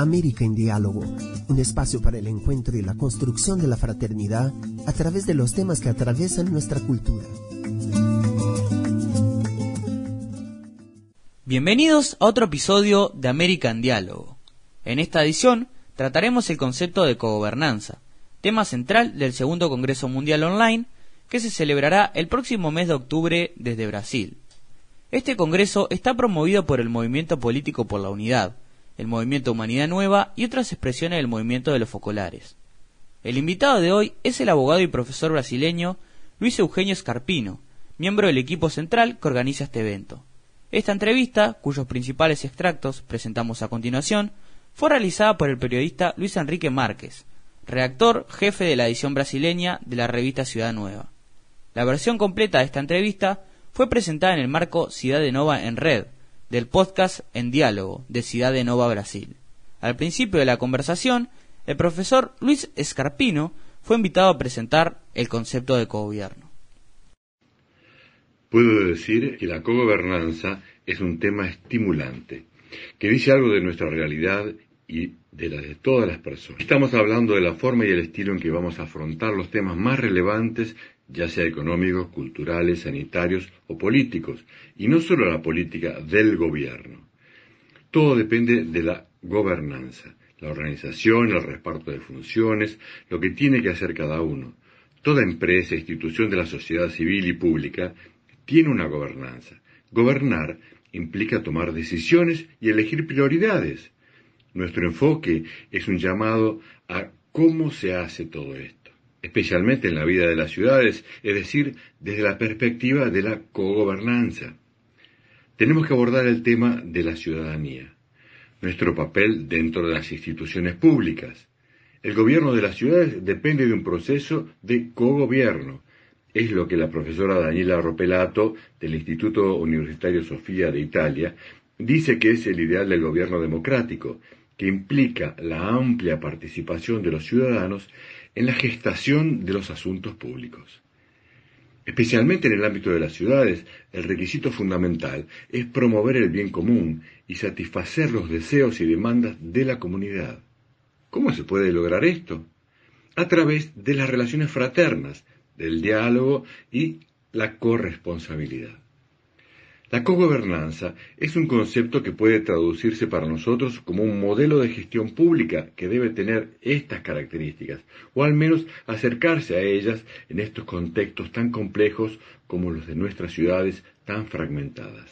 América en Diálogo, un espacio para el encuentro y la construcción de la fraternidad a través de los temas que atraviesan nuestra cultura. Bienvenidos a otro episodio de América en Diálogo. En esta edición trataremos el concepto de cogobernanza, tema central del segundo Congreso Mundial Online que se celebrará el próximo mes de octubre desde Brasil. Este Congreso está promovido por el Movimiento Político por la Unidad, el Movimiento Humanidad Nueva y otras expresiones del movimiento de los focolares. El invitado de hoy es el abogado y profesor brasileño Luis Eugenio Scarpino, miembro del equipo central que organiza este evento. Esta entrevista, cuyos principales extractos presentamos a continuación, fue realizada por el periodista Luis Enrique Márquez, redactor jefe de la edición brasileña de la revista Ciudad Nueva. La versión completa de esta entrevista fue presentada en el marco Ciudad de Nova en Red, del podcast En Diálogo de Ciudad de Nova Brasil. Al principio de la conversación, el profesor Luis Escarpino fue invitado a presentar el concepto de cogobierno. Puedo decir que la cogobernanza es un tema estimulante, que dice algo de nuestra realidad y de la de todas las personas. Estamos hablando de la forma y el estilo en que vamos a afrontar los temas más relevantes ya sea económicos, culturales, sanitarios o políticos, y no solo la política del gobierno. Todo depende de la gobernanza, la organización, el reparto de funciones, lo que tiene que hacer cada uno. Toda empresa, institución de la sociedad civil y pública tiene una gobernanza. Gobernar implica tomar decisiones y elegir prioridades. Nuestro enfoque es un llamado a cómo se hace todo esto especialmente en la vida de las ciudades, es decir, desde la perspectiva de la cogobernanza. Tenemos que abordar el tema de la ciudadanía, nuestro papel dentro de las instituciones públicas. El gobierno de las ciudades depende de un proceso de cogobierno. Es lo que la profesora Daniela Ropelato del Instituto Universitario Sofía de Italia dice que es el ideal del gobierno democrático, que implica la amplia participación de los ciudadanos en la gestación de los asuntos públicos. Especialmente en el ámbito de las ciudades, el requisito fundamental es promover el bien común y satisfacer los deseos y demandas de la comunidad. ¿Cómo se puede lograr esto? A través de las relaciones fraternas, del diálogo y la corresponsabilidad. La cogobernanza es un concepto que puede traducirse para nosotros como un modelo de gestión pública que debe tener estas características, o al menos acercarse a ellas en estos contextos tan complejos como los de nuestras ciudades tan fragmentadas.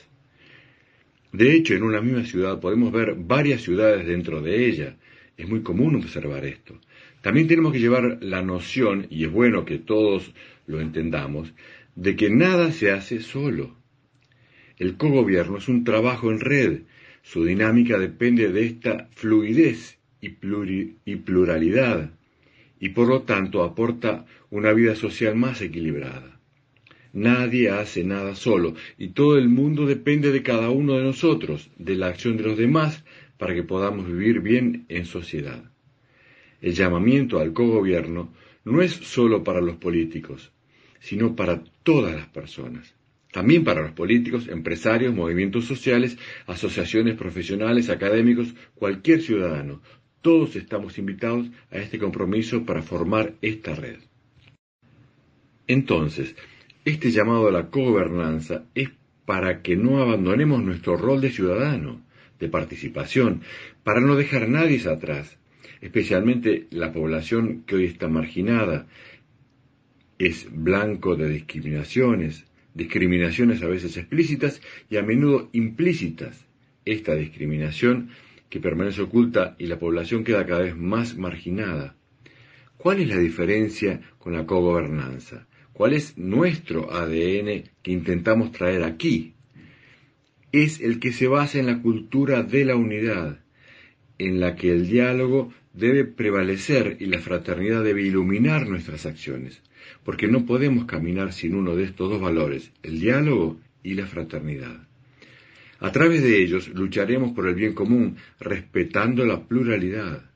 De hecho, en una misma ciudad podemos ver varias ciudades dentro de ella. Es muy común observar esto. También tenemos que llevar la noción, y es bueno que todos lo entendamos, de que nada se hace solo el cogobierno es un trabajo en red. Su dinámica depende de esta fluidez y, pluralidad y por lo tanto aporta una vida social más equilibrada. Nadie hace nada solo y todo el mundo depende de cada uno de nosotros, de la acción de los demás, para que podamos vivir bien en sociedad. El llamamiento al cogobierno no es solo para los políticos, sino para todas las personas. También para los políticos, empresarios, movimientos sociales, asociaciones profesionales, académicos, cualquier ciudadano. Todos estamos invitados a este compromiso para formar esta red. Entonces, este llamado a la gobernanza es para que no abandonemos nuestro rol de ciudadano, de participación, para no dejar a nadie atrás, especialmente la población que hoy está marginada, es blanco de discriminaciones, discriminaciones a veces explícitas y a menudo implícitas. Esta discriminación que permanece oculta y la población queda cada vez más marginada. ¿Cuál es la diferencia con la cogobernanza? ¿Cuál es nuestro ADN que intentamos traer aquí? Es el que se basa en la cultura de la unidad, en la que el diálogo debe prevalecer y la fraternidad debe iluminar nuestras acciones porque no podemos caminar sin uno de estos dos valores, el diálogo y la fraternidad. A través de ellos lucharemos por el bien común, respetando la pluralidad.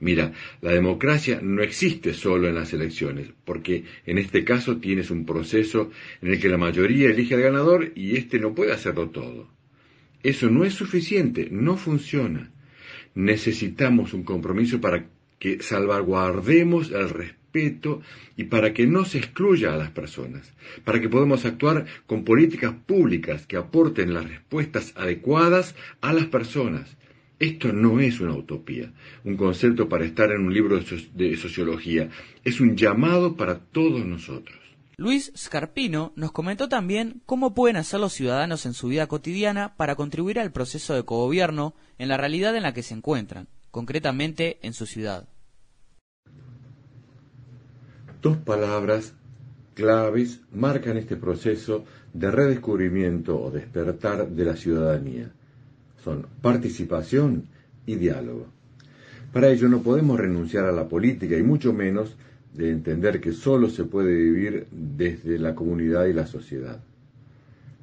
Mira, la democracia no existe solo en las elecciones, porque en este caso tienes un proceso en el que la mayoría elige al ganador y éste no puede hacerlo todo. Eso no es suficiente, no funciona. Necesitamos un compromiso para que salvaguardemos el respeto y para que no se excluya a las personas, para que podamos actuar con políticas públicas que aporten las respuestas adecuadas a las personas. Esto no es una utopía, un concepto para estar en un libro de sociología, es un llamado para todos nosotros. Luis Scarpino nos comentó también cómo pueden hacer los ciudadanos en su vida cotidiana para contribuir al proceso de cogobierno en la realidad en la que se encuentran, concretamente en su ciudad. Dos palabras claves marcan este proceso de redescubrimiento o despertar de la ciudadanía. Son participación y diálogo. Para ello no podemos renunciar a la política y mucho menos de entender que solo se puede vivir desde la comunidad y la sociedad.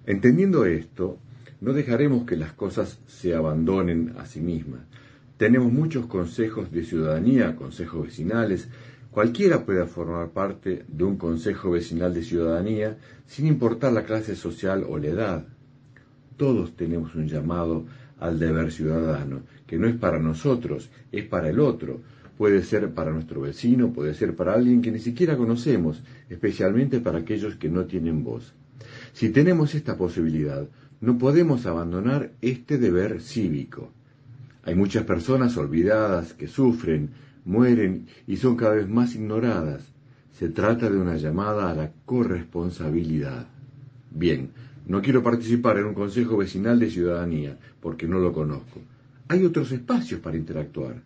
Entendiendo esto, no dejaremos que las cosas se abandonen a sí mismas. Tenemos muchos consejos de ciudadanía, consejos vecinales. Cualquiera puede formar parte de un consejo vecinal de ciudadanía sin importar la clase social o la edad. Todos tenemos un llamado al deber ciudadano, que no es para nosotros, es para el otro, puede ser para nuestro vecino, puede ser para alguien que ni siquiera conocemos, especialmente para aquellos que no tienen voz. Si tenemos esta posibilidad, no podemos abandonar este deber cívico. Hay muchas personas olvidadas que sufren, mueren y son cada vez más ignoradas. Se trata de una llamada a la corresponsabilidad. Bien, no quiero participar en un consejo vecinal de ciudadanía porque no lo conozco. Hay otros espacios para interactuar.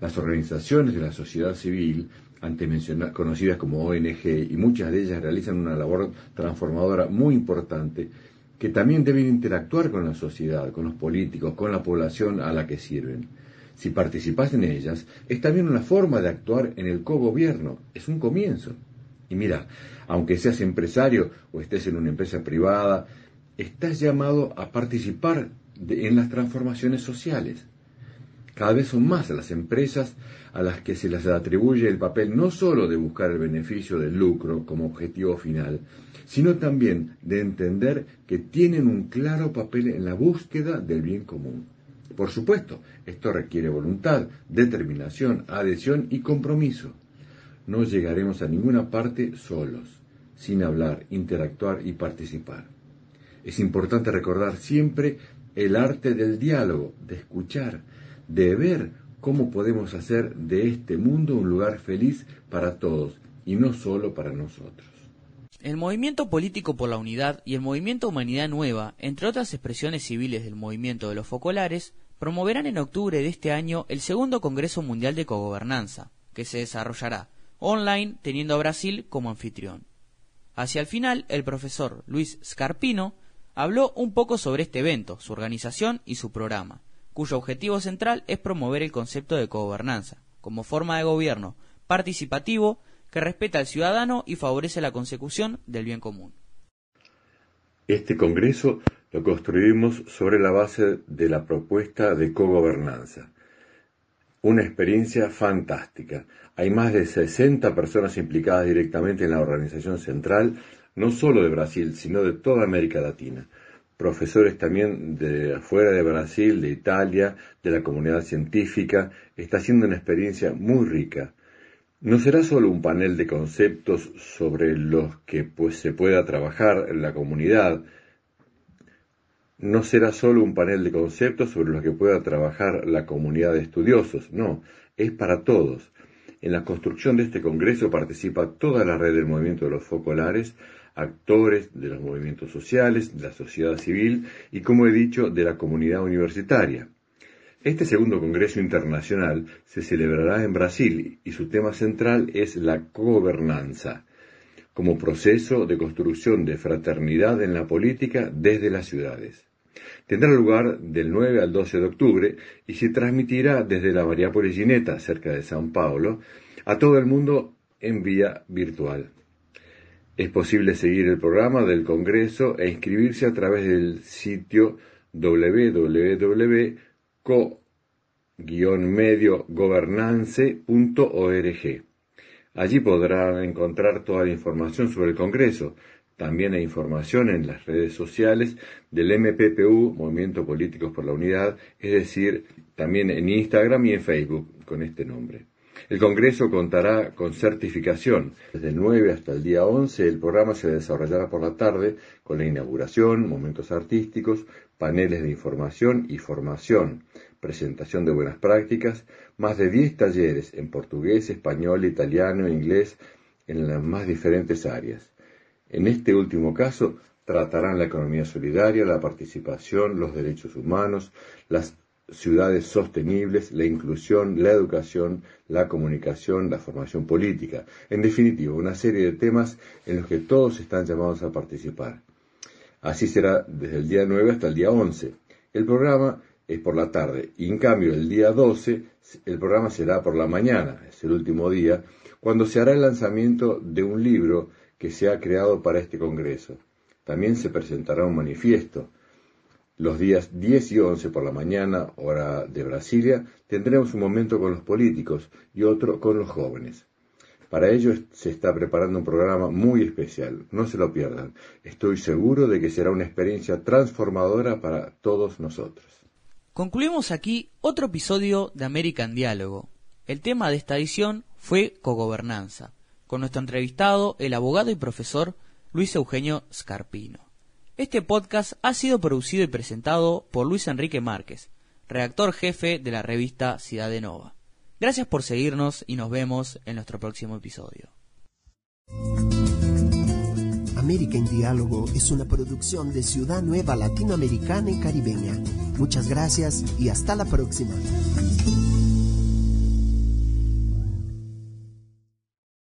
Las organizaciones de la sociedad civil, antes mencionadas, conocidas como ONG, y muchas de ellas realizan una labor transformadora muy importante, que también deben interactuar con la sociedad, con los políticos, con la población a la que sirven. Si participas en ellas, es también una forma de actuar en el cogobierno, es un comienzo. Y mira, aunque seas empresario o estés en una empresa privada, estás llamado a participar en las transformaciones sociales. Cada vez son más las empresas a las que se les atribuye el papel no sólo de buscar el beneficio del lucro como objetivo final, sino también de entender que tienen un claro papel en la búsqueda del bien común. Por supuesto, esto requiere voluntad, determinación, adhesión y compromiso. No llegaremos a ninguna parte solos, sin hablar, interactuar y participar. Es importante recordar siempre el arte del diálogo, de escuchar, de ver cómo podemos hacer de este mundo un lugar feliz para todos y no solo para nosotros. El Movimiento Político por la Unidad y el Movimiento Humanidad Nueva, entre otras expresiones civiles del movimiento de los focolares, promoverán en octubre de este año el segundo Congreso Mundial de Cogobernanza, que se desarrollará online teniendo a Brasil como anfitrión. Hacia el final, el profesor Luis Scarpino habló un poco sobre este evento, su organización y su programa cuyo objetivo central es promover el concepto de cogobernanza, como forma de gobierno participativo que respeta al ciudadano y favorece la consecución del bien común. Este Congreso lo construimos sobre la base de la propuesta de cogobernanza. Una experiencia fantástica. Hay más de 60 personas implicadas directamente en la organización central, no solo de Brasil, sino de toda América Latina profesores también de afuera de Brasil, de Italia, de la comunidad científica. Está siendo una experiencia muy rica. No será solo un panel de conceptos sobre los que pues, se pueda trabajar en la comunidad, no será solo un panel de conceptos sobre los que pueda trabajar la comunidad de estudiosos, no, es para todos. En la construcción de este Congreso participa toda la red del movimiento de los focolares, actores de los movimientos sociales, de la sociedad civil y, como he dicho, de la comunidad universitaria. Este segundo Congreso Internacional se celebrará en Brasil y su tema central es la gobernanza, como proceso de construcción de fraternidad en la política desde las ciudades. Tendrá lugar del 9 al 12 de octubre y se transmitirá desde la Mariápolis Gineta, cerca de San Paulo, a todo el mundo en vía virtual. Es posible seguir el programa del Congreso e inscribirse a través del sitio www.co-mediogobernance.org. Allí podrán encontrar toda la información sobre el Congreso, También hay información en las redes sociales del MPPU, Movimiento Políticos por la Unidad, es decir, también en Instagram y en Facebook con este nombre. El Congreso contará con certificación. Desde el 9 hasta el día 11 el programa se desarrollará por la tarde con la inauguración, momentos artísticos, paneles de información y formación, presentación de buenas prácticas, más de 10 talleres en portugués, español, italiano, inglés, en las más diferentes áreas. En este último caso, tratarán la economía solidaria, la participación, los derechos humanos, las ciudades sostenibles, la inclusión, la educación, la comunicación, la formación política. En definitiva, una serie de temas en los que todos están llamados a participar. Así será desde el día 9 hasta el día 11. El programa es por la tarde y en cambio el día 12 el programa será por la mañana, es el último día, cuando se hará el lanzamiento de un libro que se ha creado para este Congreso. También se presentará un manifiesto. Los días 10 y 11 por la mañana, hora de Brasilia, tendremos un momento con los políticos y otro con los jóvenes. Para ello se está preparando un programa muy especial, no se lo pierdan. Estoy seguro de que será una experiencia transformadora para todos nosotros. Concluimos aquí otro episodio de American Diálogo. El tema de esta edición fue cogobernanza con nuestro entrevistado, el abogado y profesor Luis Eugenio Scarpino. Este podcast ha sido producido y presentado por Luis Enrique Márquez, redactor jefe de la revista Ciudad de Nova. Gracias por seguirnos y nos vemos en nuestro próximo episodio. América en Diálogo es una producción de Ciudad Nueva Latinoamericana y Caribeña. Muchas gracias y hasta la próxima.